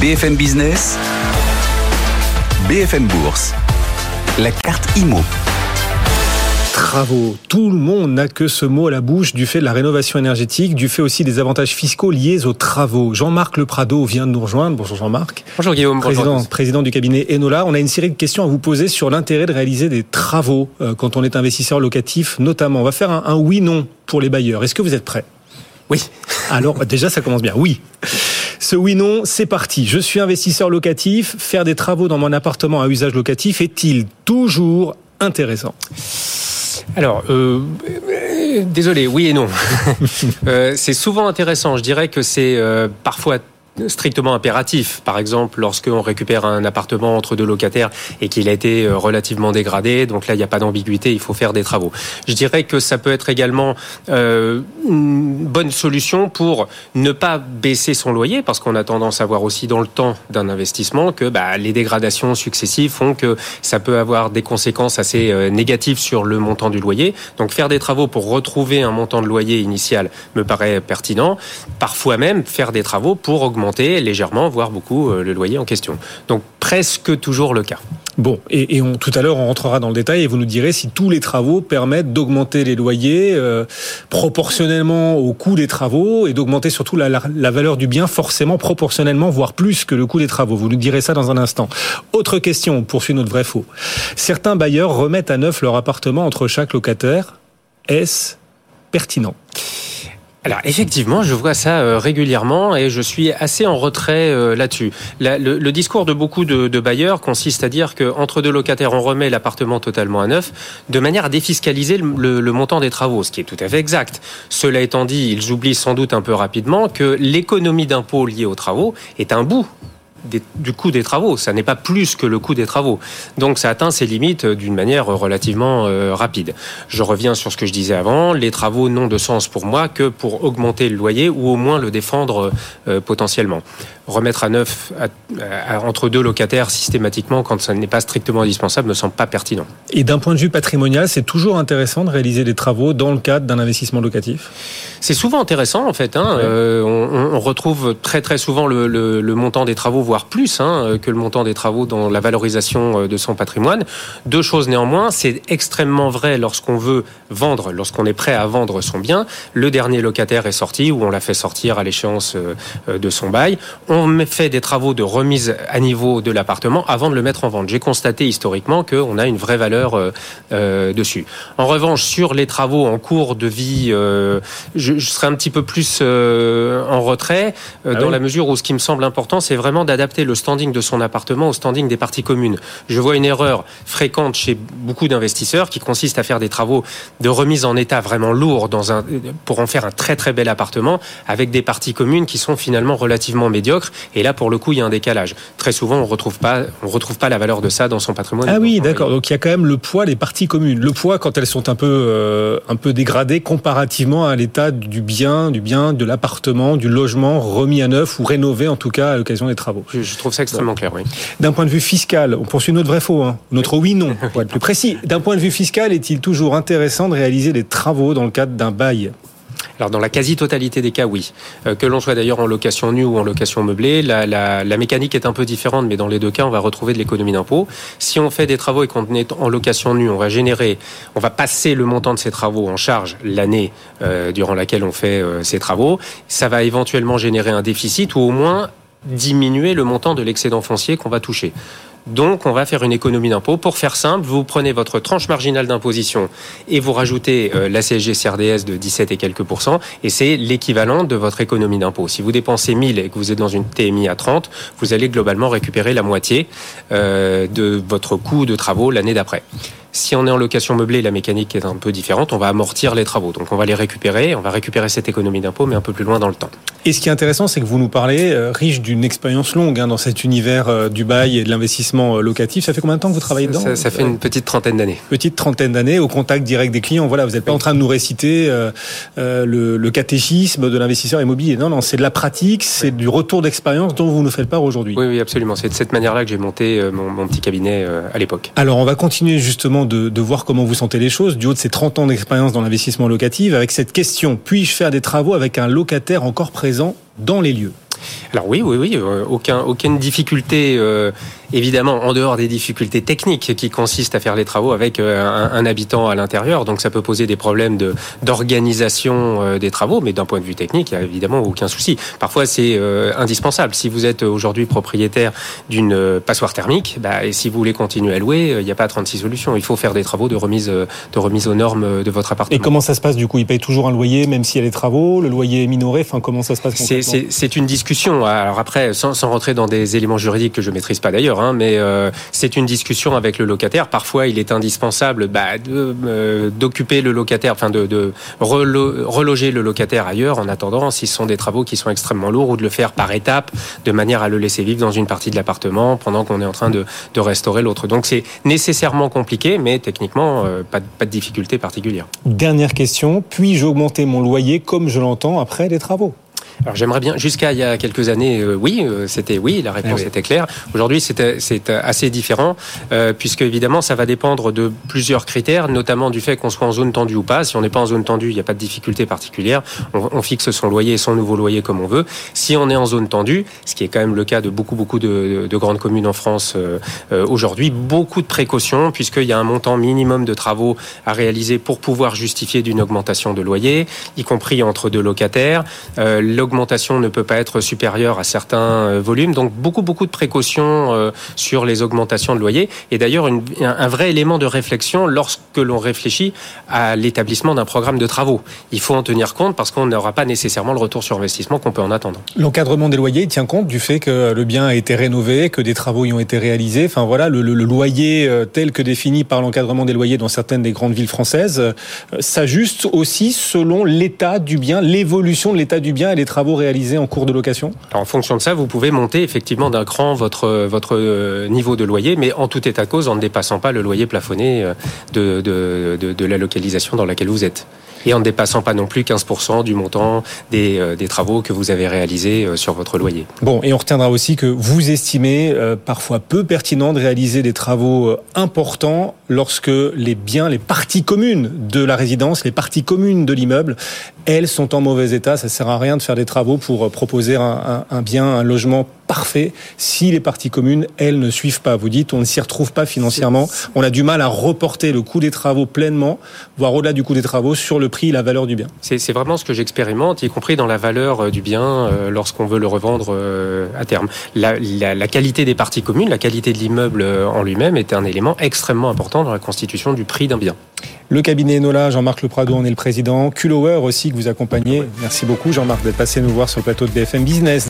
BFM Business, BFM Bourse, la carte IMO. Travaux. Tout le monde n'a que ce mot à la bouche du fait de la rénovation énergétique, du fait aussi des avantages fiscaux liés aux travaux. Jean-Marc Le Prado vient de nous rejoindre. Bonjour Jean-Marc. Bonjour Guillaume. Président, bonjour président du cabinet Enola. On a une série de questions à vous poser sur l'intérêt de réaliser des travaux euh, quand on est investisseur locatif, notamment. On va faire un, un oui-non pour les bailleurs. Est-ce que vous êtes prêts? Oui. Alors déjà, ça commence bien. Oui. Ce oui-non, c'est parti. Je suis investisseur locatif. Faire des travaux dans mon appartement à usage locatif est-il toujours intéressant? Alors, euh, euh, désolé, oui et non. euh, c'est souvent intéressant. Je dirais que c'est parfois strictement impératif. Par exemple, lorsqu'on récupère un appartement entre deux locataires et qu'il a été euh, relativement dégradé, donc là, il n'y a pas d'ambiguïté, il faut faire des travaux. Je dirais que ça peut être également euh, une bonne solution pour ne pas baisser son loyer, parce qu'on a tendance à voir aussi dans le temps d'un investissement que bah, les dégradations successives font que ça peut avoir des conséquences assez euh, négatives sur le montant du loyer. Donc faire des travaux pour retrouver un montant de loyer initial me paraît pertinent. Parfois même faire des travaux pour augmenter légèrement, voire beaucoup, euh, le loyer en question. Donc presque toujours le cas. Bon, et, tout à l'heure, on rentrera dans le détail et vous nous direz si tous les travaux permettent d'augmenter les loyers euh, proportionnellement au coût des travaux et d'augmenter surtout la, valeur du bien forcément proportionnellement, voire plus que le coût des travaux. Vous nous direz ça dans un instant. Autre question, on poursuit notre vrai faux. Certains bailleurs remettent à neuf leur appartement entre chaque locataire. Est-ce pertinent? Alors effectivement, je vois ça euh, régulièrement et je suis assez en retrait euh, là-dessus. Le, discours de beaucoup de, bailleurs consiste à dire qu'entre deux locataires, on remet l'appartement totalement à neuf, de manière à défiscaliser le, le, montant des travaux, ce qui est tout à fait exact. Cela étant dit, ils oublient sans doute un peu rapidement que l'économie d'impôt liée aux travaux est un bout des, du coût des travaux. Ça n'est pas plus que le coût des travaux. Donc ça atteint ses limites d'une manière relativement euh, rapide. Je reviens sur ce que je disais avant. Les travaux n'ont de sens pour moi que pour augmenter le loyer ou au moins le défendre euh, potentiellement. Remettre à neuf à, à, entre deux locataires systématiquement quand ça n'est pas strictement indispensable me semble pas pertinent. Et d'un point de vue patrimonial, c'est toujours intéressant de réaliser des travaux dans le cadre d'un investissement locatif? C'est souvent intéressant en fait. Hein. Ouais. Euh, on, on, retrouve très très souvent le, le, le montant des travaux, voire plus hein, que le montant des travaux dans la valorisation de son patrimoine. Deux choses néanmoins, c'est extrêmement vrai lorsqu'on veut vendre, lorsqu'on est prêt à vendre son bien. Le dernier locataire est sorti ou on l'a fait sortir à l'échéance de son bail. On fait des travaux de remise à niveau de l'appartement avant de le mettre en vente. J'ai constaté historiquement qu'on a une vraie valeur euh, dessus. En revanche, sur les travaux en cours de vie, euh, je, je, serais un petit peu plus euh, en retrait ah dans oui. la mesure où ce qui me semble important, c'est vraiment d'adapter le standing de son appartement au standing des parties communes. Je vois une erreur fréquente chez beaucoup d'investisseurs qui consiste à faire des travaux de remise en état vraiment lourds dans un, pour en faire un très très bel appartement avec des parties communes qui sont finalement relativement médiocres. Et là, pour le coup, il y a un décalage. Très souvent, on retrouve pas, on retrouve pas la valeur de ça dans son patrimoine. Ah oui, d'accord. Donc il y a quand même le poids des parties communes. Le poids quand elles sont un peu, euh, un peu dégradées comparativement à l'état du bien, du bien, de l'appartement, du logement remis à neuf ou rénové en tout cas à l'occasion des travaux. Je, je trouve ça extrêmement clair, oui. D'un point de vue fiscal, on poursuit notre vrai faux, hein. notre oui non, pour être plus précis. D'un point de vue fiscal, est-il toujours intéressant de réaliser des travaux dans le cadre d'un bail? Alors dans la quasi-totalité des cas, oui. Euh, que l'on soit d'ailleurs en location nue ou en location meublée, la, la, la, mécanique est un peu différente, mais dans les deux cas, on va retrouver de l'économie d'impôt. Si on fait des travaux et qu'on est en location nue, on va générer, on va passer le montant de ces travaux en charge l'année euh, durant laquelle on fait euh, ces travaux. Ça va éventuellement générer un déficit ou au moins diminuer le montant de l'excédent foncier qu'on va toucher. Donc, on va faire une économie d'impôt. Pour faire simple, vous prenez votre tranche marginale d'imposition et vous rajoutez euh, la CSG CRDS de 17 et quelques pourcents, et c'est l'équivalent de votre économie d'impôt. Si vous dépensez 1000 et que vous êtes dans une TMI à 30, vous allez globalement récupérer la moitié euh, de votre coût de travaux l'année d'après. Si on est en location meublée, la mécanique est un peu différente. On va amortir les travaux. Donc on va les récupérer. On va récupérer cette économie d'impôt, mais un peu plus loin dans le temps. Et ce qui est intéressant, c'est que vous nous parlez, euh, riche d'une expérience longue hein, dans cet univers euh, du bail et de l'investissement euh, locatif. Ça fait combien de temps que vous travaillez dedans? Ça, ça fait une petite trentaine d'années. Petite trentaine d'années, au contact direct des clients. Voilà, vous n'êtes pas oui. en train de nous réciter euh, le, le, catéchisme de l'investisseur immobilier. Non, non, c'est de la pratique, c'est oui. du retour d'expérience dont vous nous faites part aujourd'hui. Oui, oui, absolument. C'est de cette manière-là que j'ai monté mon, mon, petit cabinet à l'époque. Alors, on va continuer justement de, voir comment vous sentez les choses du haut de ces 30 ans d'expérience dans l'investissement locatif avec cette question puis-je faire des travaux avec un locataire encore présent dans les lieux? Alors oui, oui, oui, aucun, aucune difficulté évidemment en dehors des difficultés techniques qui consistent à faire les travaux avec euh, un, habitant à l'intérieur. Donc ça peut poser des problèmes de d'organisation euh, des travaux, mais d'un point de vue technique, il n'y a évidemment aucun souci. Parfois c'est euh, indispensable. Si vous êtes aujourd'hui propriétaire d'une passoire thermique, bah, et si vous voulez continuer à louer, il n'y a pas 36 solutions. Il faut faire des travaux de remise de remise aux normes de votre appartement. Et comment ça se passe du coup? Il paye toujours un loyer même s'il y a des travaux? Le loyer est minoré? Enfin comment ça se passe C'est une discussion. Alors après, sans, sans rentrer dans des éléments juridiques que je maîtrise pas d'ailleurs, Hein, mais euh, c'est une discussion avec le locataire. Parfois, il est indispensable bah, euh, d'occuper le locataire, enfin de, reloger le locataire ailleurs en attendant, si ce sont des travaux qui sont extrêmement lourds, ou de le faire par étapes, de manière à le laisser vivre dans une partie de l'appartement pendant qu'on est en train de, de restaurer l'autre. Donc c'est nécessairement compliqué, mais techniquement, euh, pas, pas de difficulté particulière. Dernière question, puis-je augmenter mon loyer comme je l'entends après les travaux? Alors j'aimerais bien, jusqu'à il y a quelques années, euh, oui, euh, c'était oui, la réponse ah était claire. Aujourd'hui, c'est euh, assez différent, puisque évidemment, ça va dépendre de plusieurs critères, notamment du fait qu'on soit en zone tendue ou pas. Si on n'est pas en zone tendue, il n'y a pas de difficulté particulière. On, on, fixe son loyer et son nouveau loyer comme on veut. Si on est en zone tendue, ce qui est quand même le cas de beaucoup, beaucoup de, de grandes communes en France aujourd'hui, beaucoup de précautions, puisqu'il y a un montant minimum de travaux à réaliser pour pouvoir justifier d'une augmentation de loyer, y compris entre deux locataires l'augmentation ne peut pas être supérieure à certains euh, volumes. Donc beaucoup, beaucoup de précautions euh, sur les augmentations de loyer. Et d'ailleurs, un vrai élément de réflexion lorsque l'on réfléchit à l'établissement d'un programme de travaux. Il faut en tenir compte parce qu'on n'aura pas nécessairement le retour sur investissement qu'on peut en attendre. L'encadrement des loyers, tient compte du fait que le bien a été rénové, que des travaux y ont été réalisés. Enfin voilà, le, loyer euh, tel que défini par l'encadrement des loyers dans certaines des grandes villes françaises s'ajuste aussi selon l'état du bien, l'évolution de l'état du bien et les travaux réalisés en cours de location? En fonction de ça, vous pouvez monter effectivement d'un cran votre, euh, niveau de loyer, mais en tout état cause en ne dépassant pas le loyer plafonné euh, de, de, de la localisation dans laquelle vous êtes et en ne dépassant pas non plus 15% du montant des, euh, des, travaux que vous avez réalisés sur votre loyer. Bon, et on retiendra aussi que vous estimez parfois peu pertinent de réaliser des travaux importants lorsque les biens, les parties communes de la résidence, les parties communes de l'immeuble, elles sont en mauvais état. Ça sert à rien de faire des travaux pour euh, proposer un, bien, un logement parfait si les parties communes, elles, ne suivent pas. Vous dites, on ne s'y retrouve pas financièrement. On a du mal à reporter le coût des travaux pleinement, voire au-delà du coût des travaux, sur le prix et la valeur du bien. C'est vraiment ce que j'expérimente, y compris dans la valeur euh, du bien euh, lorsqu'on veut le revendre à terme. La, la, la, qualité des parties communes, la qualité de l'immeuble en lui-même est un élément extrêmement important dans la constitution du prix d'un bien. Le cabinet Enola, Jean-Marc Leprado en est le président. Culower aussi que vous accompagnez. Merci beaucoup Jean-Marc d'être passé nous voir sur le plateau de BFM Business.